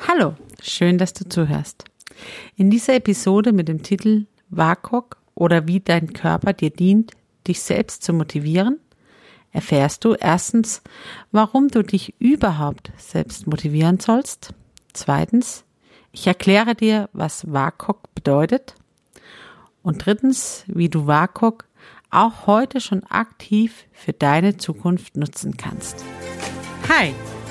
Hallo, schön, dass du zuhörst. In dieser Episode mit dem Titel WAKOK oder wie dein Körper dir dient, dich selbst zu motivieren, erfährst du erstens, warum du dich überhaupt selbst motivieren sollst. Zweitens, ich erkläre dir, was WAKOK bedeutet. Und drittens, wie du WAKOK auch heute schon aktiv für deine Zukunft nutzen kannst. Hi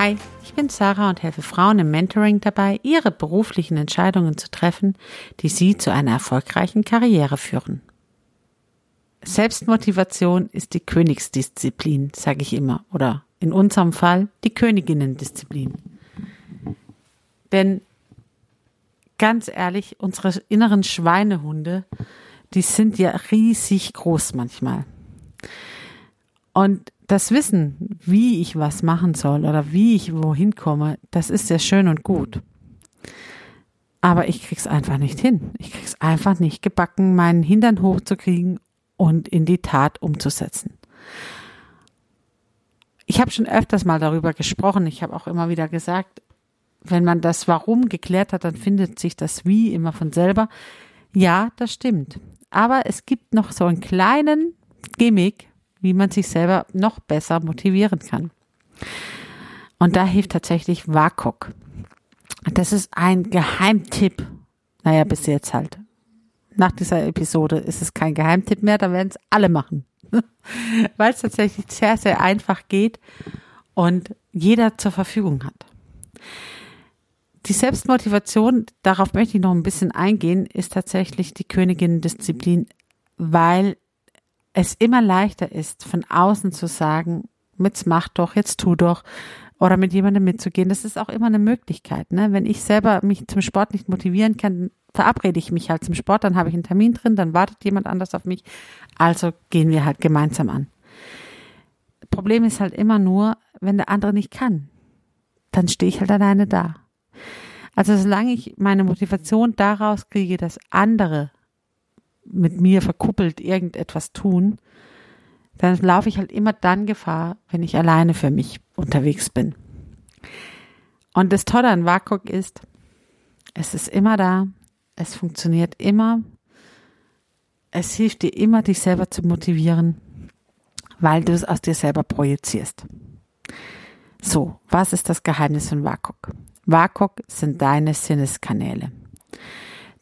Hi, ich bin Sarah und helfe Frauen im Mentoring dabei, ihre beruflichen Entscheidungen zu treffen, die sie zu einer erfolgreichen Karriere führen. Selbstmotivation ist die Königsdisziplin, sage ich immer, oder in unserem Fall die Königinnendisziplin. Denn ganz ehrlich, unsere inneren Schweinehunde, die sind ja riesig groß manchmal. Und das Wissen, wie ich was machen soll oder wie ich wohin komme, das ist sehr schön und gut. Aber ich krieg's einfach nicht hin. Ich krieg's einfach nicht gebacken, meinen Hintern hochzukriegen und in die Tat umzusetzen. Ich habe schon öfters mal darüber gesprochen. Ich habe auch immer wieder gesagt, wenn man das Warum geklärt hat, dann findet sich das Wie immer von selber. Ja, das stimmt. Aber es gibt noch so einen kleinen Gimmick, wie man sich selber noch besser motivieren kann. Und da hilft tatsächlich WAKOK. Das ist ein Geheimtipp. Naja, bis jetzt halt. Nach dieser Episode ist es kein Geheimtipp mehr, da werden es alle machen. Weil es tatsächlich sehr, sehr einfach geht und jeder zur Verfügung hat. Die Selbstmotivation, darauf möchte ich noch ein bisschen eingehen, ist tatsächlich die Königin Disziplin, weil es immer leichter ist, von außen zu sagen, jetzt mach doch, jetzt tu doch, oder mit jemandem mitzugehen. Das ist auch immer eine Möglichkeit. Ne? Wenn ich selber mich zum Sport nicht motivieren kann, verabrede ich mich halt zum Sport, dann habe ich einen Termin drin, dann wartet jemand anders auf mich. Also gehen wir halt gemeinsam an. Problem ist halt immer nur, wenn der andere nicht kann, dann stehe ich halt alleine da. Also solange ich meine Motivation daraus kriege, dass andere mit mir verkuppelt irgendetwas tun, dann laufe ich halt immer dann Gefahr, wenn ich alleine für mich unterwegs bin. Und das Tolle an WAKOK ist, es ist immer da, es funktioniert immer, es hilft dir immer, dich selber zu motivieren, weil du es aus dir selber projizierst. So, was ist das Geheimnis von WAKOK? WAKOK sind deine Sinneskanäle.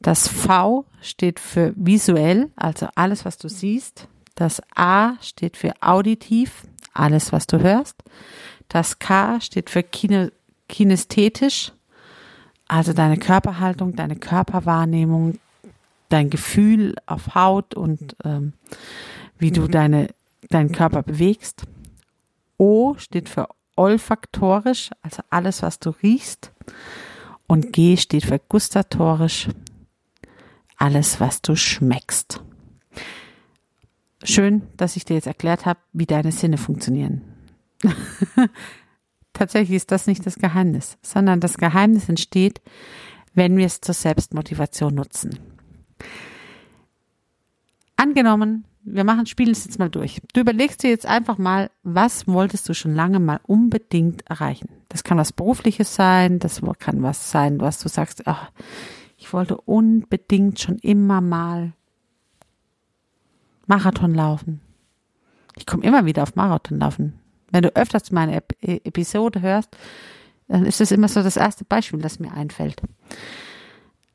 Das V steht für visuell, also alles, was du siehst. Das A steht für auditiv, alles, was du hörst. Das K steht für kine, kinesthetisch, also deine Körperhaltung, deine Körperwahrnehmung, dein Gefühl auf Haut und ähm, wie du deine, deinen Körper bewegst. O steht für olfaktorisch, also alles, was du riechst. Und G steht für gustatorisch, alles, was du schmeckst. Schön, dass ich dir jetzt erklärt habe, wie deine Sinne funktionieren. Tatsächlich ist das nicht das Geheimnis, sondern das Geheimnis entsteht, wenn wir es zur Selbstmotivation nutzen. Angenommen, wir machen, spielen es jetzt mal durch. Du überlegst dir jetzt einfach mal, was wolltest du schon lange mal unbedingt erreichen? Das kann was Berufliches sein, das kann was sein, was du sagst, ach, ich wollte unbedingt schon immer mal Marathon laufen. Ich komme immer wieder auf Marathon laufen. Wenn du öfters meine e-, Episode hörst, dann ist das immer so das erste Beispiel, das mir einfällt.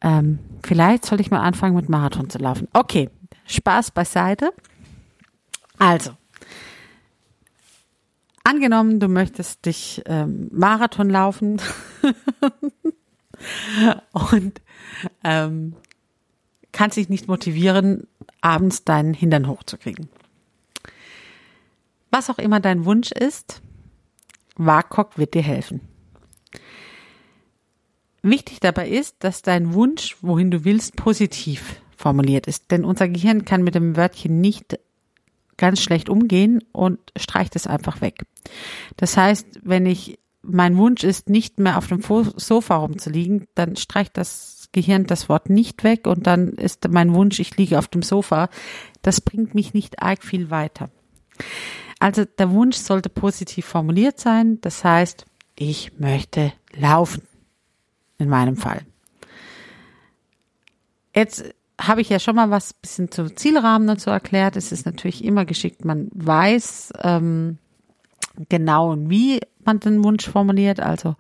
Ähm, vielleicht soll ich mal anfangen mit Marathon zu laufen. Okay, Spaß beiseite. Also, angenommen, du möchtest dich ähm, Marathon laufen und ähm, kannst dich nicht motivieren, abends deinen Hintern hochzukriegen. Was auch immer dein Wunsch ist, WAKOK wird dir helfen. Wichtig dabei ist, dass dein Wunsch, wohin du willst, positiv formuliert ist. Denn unser Gehirn kann mit dem Wörtchen nicht ganz schlecht umgehen und streicht es einfach weg. Das heißt, wenn ich mein Wunsch ist, nicht mehr auf dem Sofa rumzuliegen, dann streicht das Gehirn das Wort nicht weg und dann ist mein Wunsch, ich liege auf dem Sofa. Das bringt mich nicht arg viel weiter. Also der Wunsch sollte positiv formuliert sein. Das heißt, ich möchte laufen. In meinem Fall. Jetzt habe ich ja schon mal was bisschen zu Zielrahmen dazu erklärt. Es ist natürlich immer geschickt, man weiß ähm, genau, wie man den Wunsch formuliert. Also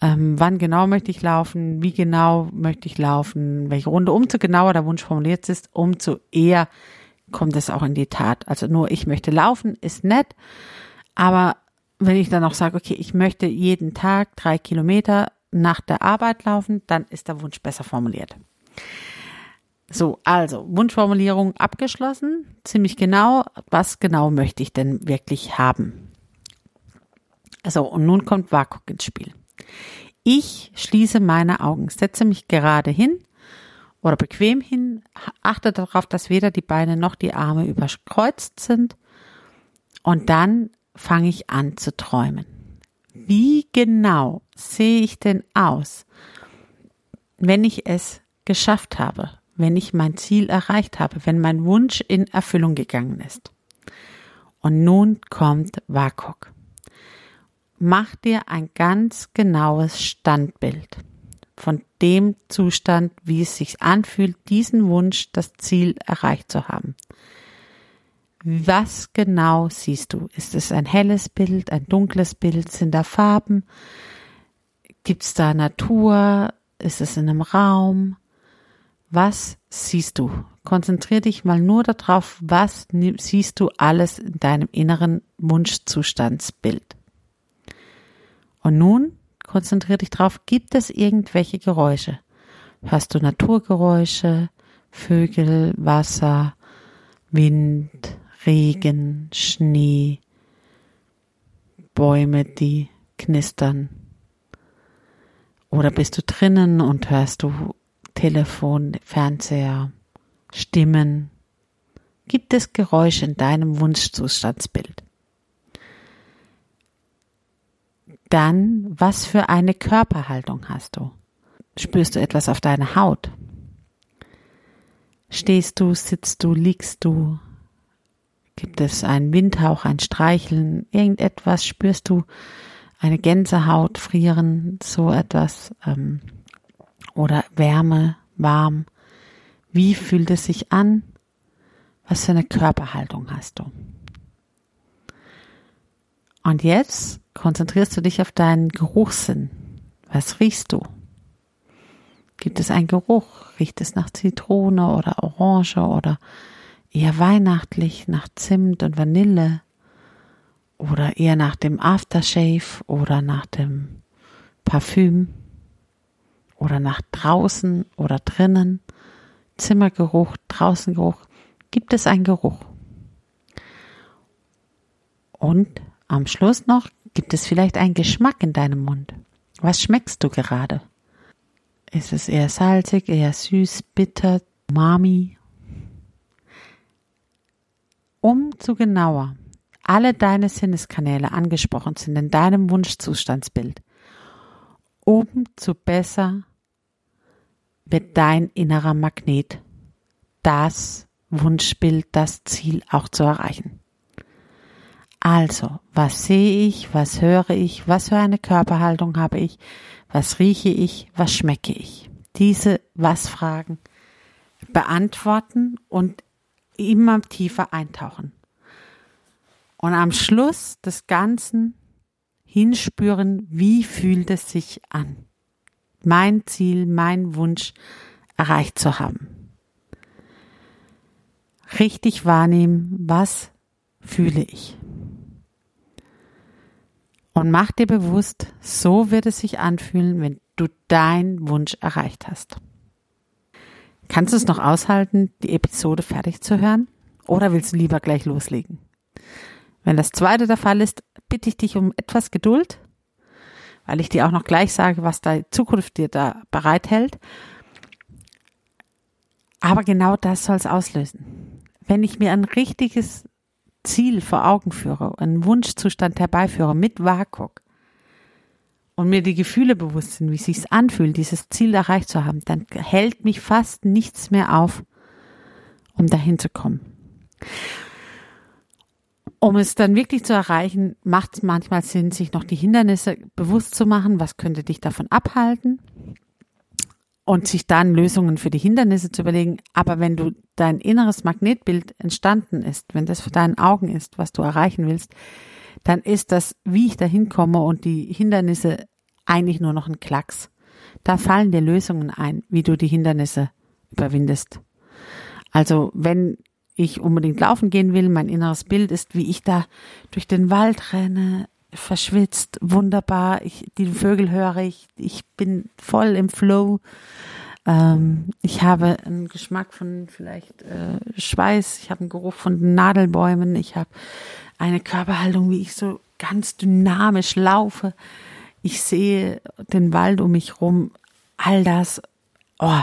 ähm, wann genau möchte ich laufen, wie genau möchte ich laufen, welche Runde. Umso genauer der Wunsch formuliert ist, umso eher kommt es auch in die Tat. Also nur ich möchte laufen ist nett, aber wenn ich dann auch sage, okay, ich möchte jeden Tag drei Kilometer nach der Arbeit laufen, dann ist der Wunsch besser formuliert. So, also Wunschformulierung abgeschlossen, ziemlich genau, was genau möchte ich denn wirklich haben? So, und nun kommt WAKOK ins Spiel. Ich schließe meine Augen, setze mich gerade hin oder bequem hin, achte darauf, dass weder die Beine noch die Arme überkreuzt sind und dann fange ich an zu träumen. Wie genau sehe ich denn aus, wenn ich es geschafft habe, wenn ich mein Ziel erreicht habe, wenn mein Wunsch in Erfüllung gegangen ist? Und nun kommt WAKOK. Mach dir ein ganz genaues Standbild von dem Zustand, wie es sich anfühlt, diesen Wunsch, das Ziel erreicht zu haben. Was genau siehst du? Ist es ein helles Bild, ein dunkles Bild? Sind da Farben? Gibt es da Natur? Ist es in einem Raum? Was siehst du? Konzentrier dich mal nur darauf, was siehst du alles in deinem inneren Wunschzustandsbild. Und nun konzentrier dich darauf, gibt es irgendwelche Geräusche? Hörst du Naturgeräusche, Vögel, Wasser, Wind, Regen, Schnee, Bäume, die knistern. Oder bist du drinnen und hörst du Telefon, Fernseher, Stimmen? Gibt es Geräusche in deinem Wunschzustandsbild? Dann, was für eine Körperhaltung hast du? Spürst du etwas auf deiner Haut? Stehst du, sitzt du, liegst du? Gibt es einen Windhauch, ein Streicheln, irgendetwas? Spürst du eine Gänsehaut, Frieren, so etwas? Ähm, oder Wärme, warm? Wie fühlt es sich an? Was für eine Körperhaltung hast du? Und jetzt konzentrierst du dich auf deinen Geruchssinn. Was riechst du? Gibt es einen Geruch? Riecht es nach Zitrone oder Orange oder eher weihnachtlich nach Zimt und Vanille oder eher nach dem Aftershave oder nach dem Parfüm oder nach draußen oder drinnen, Zimmergeruch, Draußengeruch, gibt es einen Geruch. Und am Schluss noch gibt es vielleicht einen Geschmack in deinem Mund. Was schmeckst du gerade? Ist es eher salzig, eher süß, bitter, umami umso genauer alle deine Sinneskanäle angesprochen sind in deinem Wunschzustandsbild, umso besser wird dein innerer Magnet das Wunschbild, das Ziel auch zu erreichen. Also, was sehe ich, was höre ich, was für eine Körperhaltung habe ich, was rieche ich, was schmecke ich? Diese Was-Fragen beantworten und immer tiefer eintauchen. Und am Schluss des Ganzen hinspüren, wie fühlt es sich an, mein Ziel, mein Wunsch erreicht zu haben. Richtig wahrnehmen, was fühle ich. Und mach dir bewusst, so wird es sich anfühlen, wenn du deinen Wunsch erreicht hast. Kannst du es noch aushalten, die Episode fertig zu hören? Oder willst du lieber gleich loslegen? Wenn das zweite der Fall ist, bitte ich dich um etwas Geduld, weil ich dir auch noch gleich sage, was da Zukunft dir da bereithält. Aber genau das soll es auslösen. Wenn ich mir ein richtiges Ziel vor Augen führe, einen Wunschzustand herbeiführe mit WAKOK und mir die Gefühle bewusst sind, wie es sich anfühlt, dieses Ziel erreicht zu haben, dann hält mich fast nichts mehr auf, um dahin zu kommen. Um es dann wirklich zu erreichen, macht es manchmal Sinn, sich noch die Hindernisse bewusst zu machen. Was könnte dich davon abhalten? Und sich dann Lösungen für die Hindernisse zu überlegen. Aber wenn du dein inneres Magnetbild entstanden ist, wenn das für deinen Augen ist, was du erreichen willst, dann ist das, wie ich da hinkomme und die Hindernisse eigentlich nur noch ein Klacks. Da fallen dir Lösungen ein, wie du die Hindernisse überwindest. Also wenn ich unbedingt laufen gehen will. Mein inneres Bild ist, wie ich da durch den Wald renne, verschwitzt, wunderbar. Ich, die Vögel höre ich, ich bin voll im Flow. Ähm, ich habe einen Geschmack von vielleicht äh, Schweiß, ich habe einen Geruch von Nadelbäumen, ich habe eine Körperhaltung, wie ich so ganz dynamisch laufe. Ich sehe den Wald um mich rum, all das. Oh,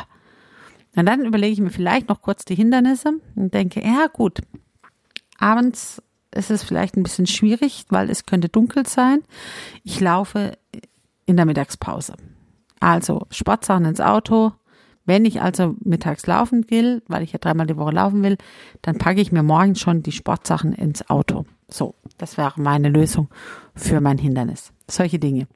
und dann überlege ich mir vielleicht noch kurz die Hindernisse und denke, ja gut, abends ist es vielleicht ein bisschen schwierig, weil es könnte dunkel sein. Ich laufe in der Mittagspause. Also Sportsachen ins Auto. Wenn ich also mittags laufen will, weil ich ja dreimal die Woche laufen will, dann packe ich mir morgens schon die Sportsachen ins Auto. So, das wäre meine Lösung für mein Hindernis. Solche Dinge.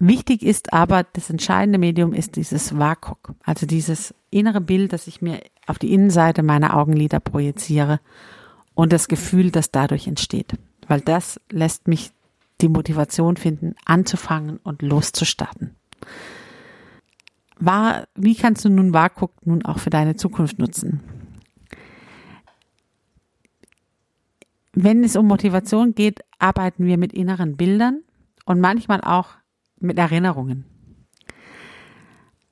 Wichtig ist aber, das entscheidende Medium ist dieses WAKOK, also dieses innere Bild, das ich mir auf die Innenseite meiner Augenlider projiziere und das Gefühl, das dadurch entsteht. Weil das lässt mich die Motivation finden, anzufangen und loszustarten. War, wie kannst du nun WAKOK nun auch für deine Zukunft nutzen? Wenn es um Motivation geht, arbeiten wir mit inneren Bildern und manchmal auch mit Erinnerungen.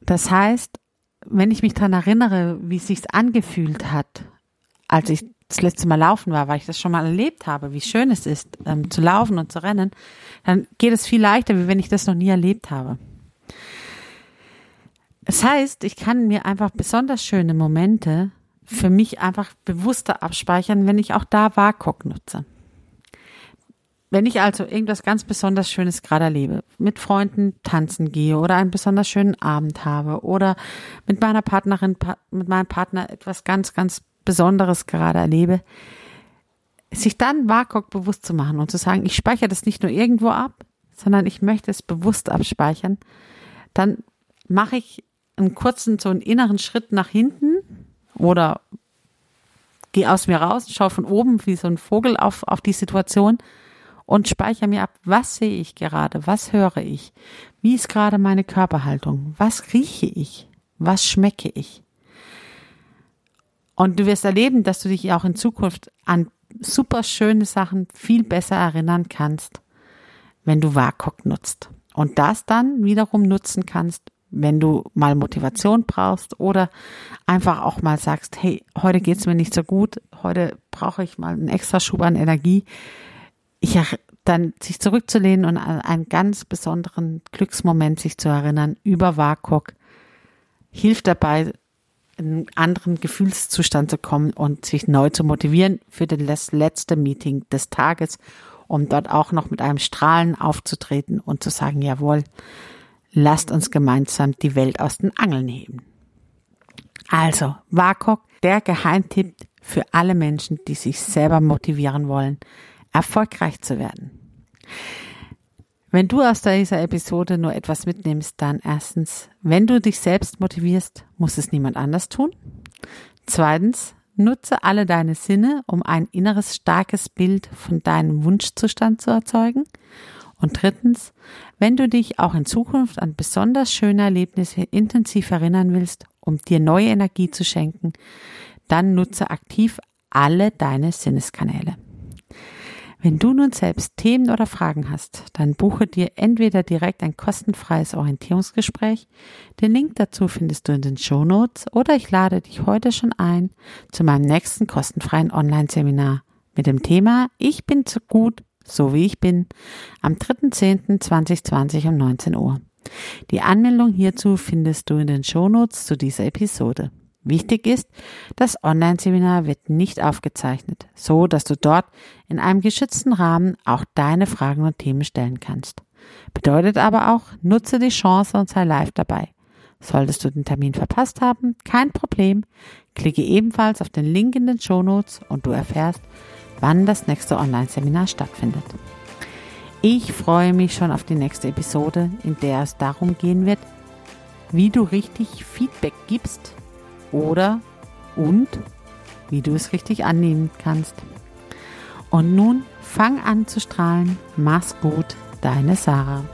Das heißt, wenn ich mich daran erinnere, wie es sich angefühlt hat, als ich das letzte Mal laufen war, weil ich das schon mal erlebt habe, wie schön es ist, ähm, zu laufen und zu rennen, dann geht es viel leichter, wie wenn ich das noch nie erlebt habe. Das heißt, ich kann mir einfach besonders schöne Momente für mich einfach bewusster abspeichern, wenn ich auch da WAKOK nutze. Wenn ich also irgendwas ganz besonders Schönes gerade erlebe, mit Freunden tanzen gehe oder einen besonders schönen Abend habe oder mit meiner Partnerin, mit meinem Partner etwas ganz, ganz Besonderes gerade erlebe, sich dann WAKOK bewusst zu machen und zu sagen, ich speichere das nicht nur irgendwo ab, sondern ich möchte es bewusst abspeichern, dann mache ich einen kurzen, so einen inneren Schritt nach hinten oder gehe aus mir raus, schaue von oben wie so ein Vogel auf, auf die Situation und speichere mir ab, was sehe ich gerade, was höre ich, wie ist gerade meine Körperhaltung, was rieche ich, was schmecke ich. Und du wirst erleben, dass du dich auch in Zukunft an super schöne Sachen viel besser erinnern kannst, wenn du WAKOK nutzt. Und das dann wiederum nutzen kannst, wenn du mal Motivation brauchst oder einfach auch mal sagst, hey, heute geht's mir nicht so gut, heute brauche ich mal einen extra Schub an Energie, ich dann sich zurückzulehnen und an einen ganz besonderen Glücksmoment sich zu erinnern über WAKOK hilft dabei, in einen anderen Gefühlszustand zu kommen und sich neu zu motivieren für das letzte Meeting des Tages, um dort auch noch mit einem Strahlen aufzutreten und zu sagen, jawohl, lasst uns gemeinsam die Welt aus den Angeln heben. Also, WAKOK, der Geheimtipp für alle Menschen, die sich selber motivieren wollen, erfolgreich zu werden. Wenn du aus dieser Episode nur etwas mitnimmst, dann erstens, wenn du dich selbst motivierst, muss es niemand anders tun. Zweitens, nutze alle deine Sinne, um ein inneres starkes Bild von deinem Wunschzustand zu erzeugen. Und drittens, wenn du dich auch in Zukunft an besonders schöne Erlebnisse intensiv erinnern willst, um dir neue Energie zu schenken, dann nutze aktiv alle deine Sinneskanäle. Wenn du nun selbst Themen oder Fragen hast, dann buche dir entweder direkt ein kostenfreies Orientierungsgespräch. Den Link dazu findest du in den Show Notes oder ich lade dich heute schon ein zu meinem nächsten kostenfreien Online-Seminar mit dem Thema Ich bin zu gut so wie ich bin, am 3.10.2020 um 19 Uhr. Die Anmeldung hierzu findest du in den Shownotes zu dieser Episode. Wichtig ist, das Online-Seminar wird nicht aufgezeichnet, so dass du dort in einem geschützten Rahmen auch deine Fragen und Themen stellen kannst. Bedeutet aber auch, nutze die Chance und sei live dabei. Solltest du den Termin verpasst haben, kein Problem. Klicke ebenfalls auf den Link in den Shownotes und du erfährst, wann das nächste Online-Seminar stattfindet. Ich freue mich schon auf die nächste Episode, in der es darum gehen wird, wie du richtig Feedback gibst oder und wie du es richtig annehmen kannst. Und nun fang an zu strahlen. Mach's gut, deine Sarah.